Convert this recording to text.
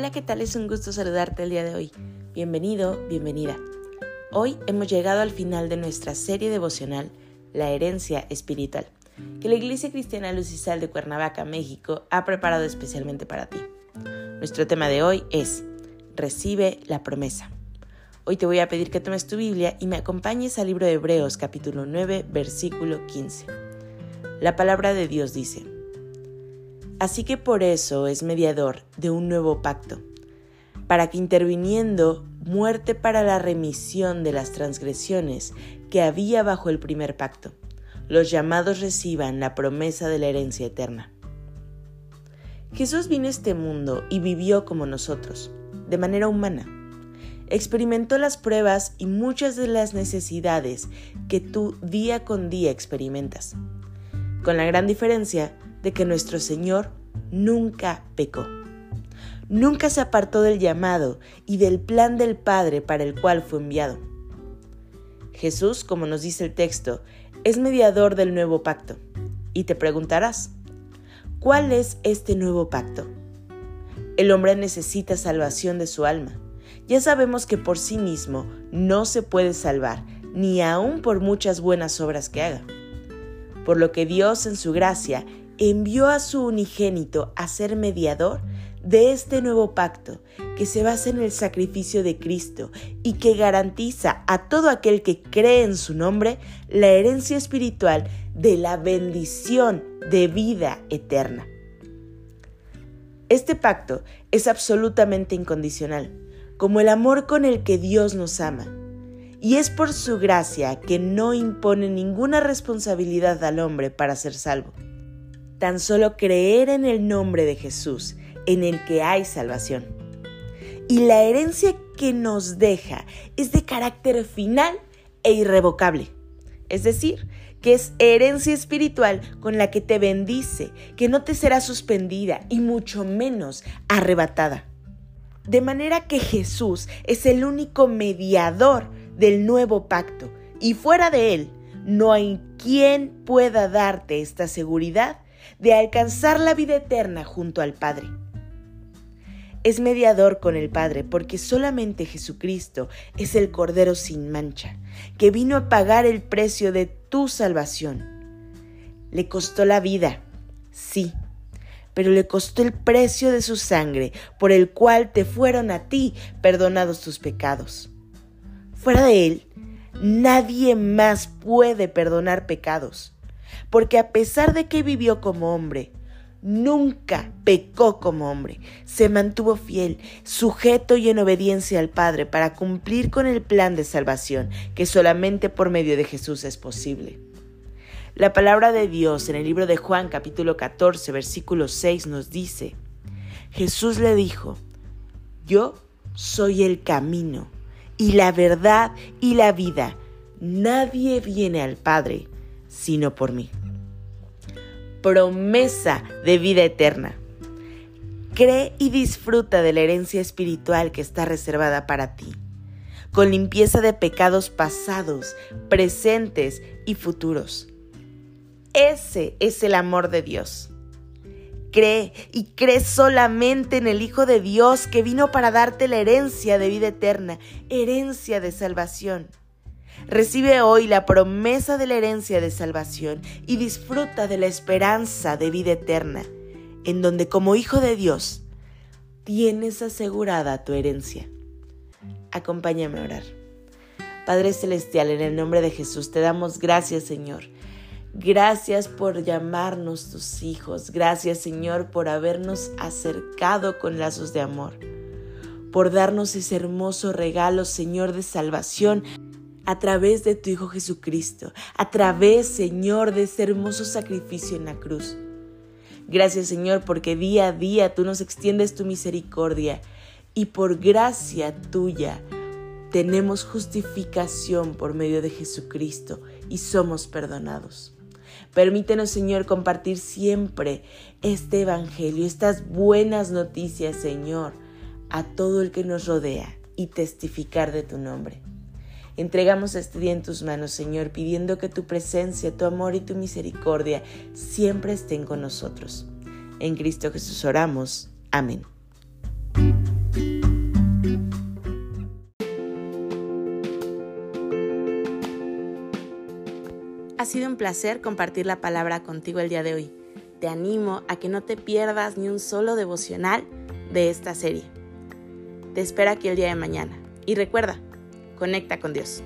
Hola, ¿qué tal? Es un gusto saludarte el día de hoy. Bienvenido, bienvenida. Hoy hemos llegado al final de nuestra serie devocional, La herencia espiritual, que la Iglesia Cristiana Lucisal de Cuernavaca, México, ha preparado especialmente para ti. Nuestro tema de hoy es Recibe la promesa. Hoy te voy a pedir que tomes tu Biblia y me acompañes al libro de Hebreos capítulo 9, versículo 15. La palabra de Dios dice, Así que por eso es mediador de un nuevo pacto, para que interviniendo muerte para la remisión de las transgresiones que había bajo el primer pacto, los llamados reciban la promesa de la herencia eterna. Jesús vino a este mundo y vivió como nosotros, de manera humana. Experimentó las pruebas y muchas de las necesidades que tú día con día experimentas, con la gran diferencia de que nuestro Señor nunca pecó. Nunca se apartó del llamado y del plan del Padre para el cual fue enviado. Jesús, como nos dice el texto, es mediador del nuevo pacto. Y te preguntarás, ¿cuál es este nuevo pacto? El hombre necesita salvación de su alma. Ya sabemos que por sí mismo no se puede salvar, ni aun por muchas buenas obras que haga. Por lo que Dios en su gracia envió a su unigénito a ser mediador de este nuevo pacto que se basa en el sacrificio de Cristo y que garantiza a todo aquel que cree en su nombre la herencia espiritual de la bendición de vida eterna. Este pacto es absolutamente incondicional, como el amor con el que Dios nos ama, y es por su gracia que no impone ninguna responsabilidad al hombre para ser salvo tan solo creer en el nombre de Jesús, en el que hay salvación. Y la herencia que nos deja es de carácter final e irrevocable. Es decir, que es herencia espiritual con la que te bendice, que no te será suspendida y mucho menos arrebatada. De manera que Jesús es el único mediador del nuevo pacto y fuera de él no hay quien pueda darte esta seguridad de alcanzar la vida eterna junto al Padre. Es mediador con el Padre porque solamente Jesucristo es el Cordero sin mancha, que vino a pagar el precio de tu salvación. Le costó la vida, sí, pero le costó el precio de su sangre, por el cual te fueron a ti perdonados tus pecados. Fuera de él, nadie más puede perdonar pecados porque a pesar de que vivió como hombre, nunca pecó como hombre, se mantuvo fiel, sujeto y en obediencia al Padre para cumplir con el plan de salvación que solamente por medio de Jesús es posible. La palabra de Dios en el libro de Juan capítulo 14 versículo 6 nos dice, Jesús le dijo, yo soy el camino y la verdad y la vida. Nadie viene al Padre sino por mí. Promesa de vida eterna. Cree y disfruta de la herencia espiritual que está reservada para ti, con limpieza de pecados pasados, presentes y futuros. Ese es el amor de Dios. Cree y cree solamente en el Hijo de Dios que vino para darte la herencia de vida eterna, herencia de salvación. Recibe hoy la promesa de la herencia de salvación y disfruta de la esperanza de vida eterna, en donde como hijo de Dios tienes asegurada tu herencia. Acompáñame a orar. Padre Celestial, en el nombre de Jesús, te damos gracias, Señor. Gracias por llamarnos tus hijos. Gracias, Señor, por habernos acercado con lazos de amor. Por darnos ese hermoso regalo, Señor, de salvación a través de tu Hijo Jesucristo, a través, Señor, de ese hermoso sacrificio en la cruz. Gracias, Señor, porque día a día tú nos extiendes tu misericordia y por gracia tuya tenemos justificación por medio de Jesucristo y somos perdonados. Permítenos, Señor, compartir siempre este Evangelio, estas buenas noticias, Señor, a todo el que nos rodea y testificar de tu nombre. Entregamos este día en tus manos, Señor, pidiendo que tu presencia, tu amor y tu misericordia siempre estén con nosotros. En Cristo Jesús oramos. Amén. Ha sido un placer compartir la palabra contigo el día de hoy. Te animo a que no te pierdas ni un solo devocional de esta serie. Te espero aquí el día de mañana. Y recuerda, conecta con Dios.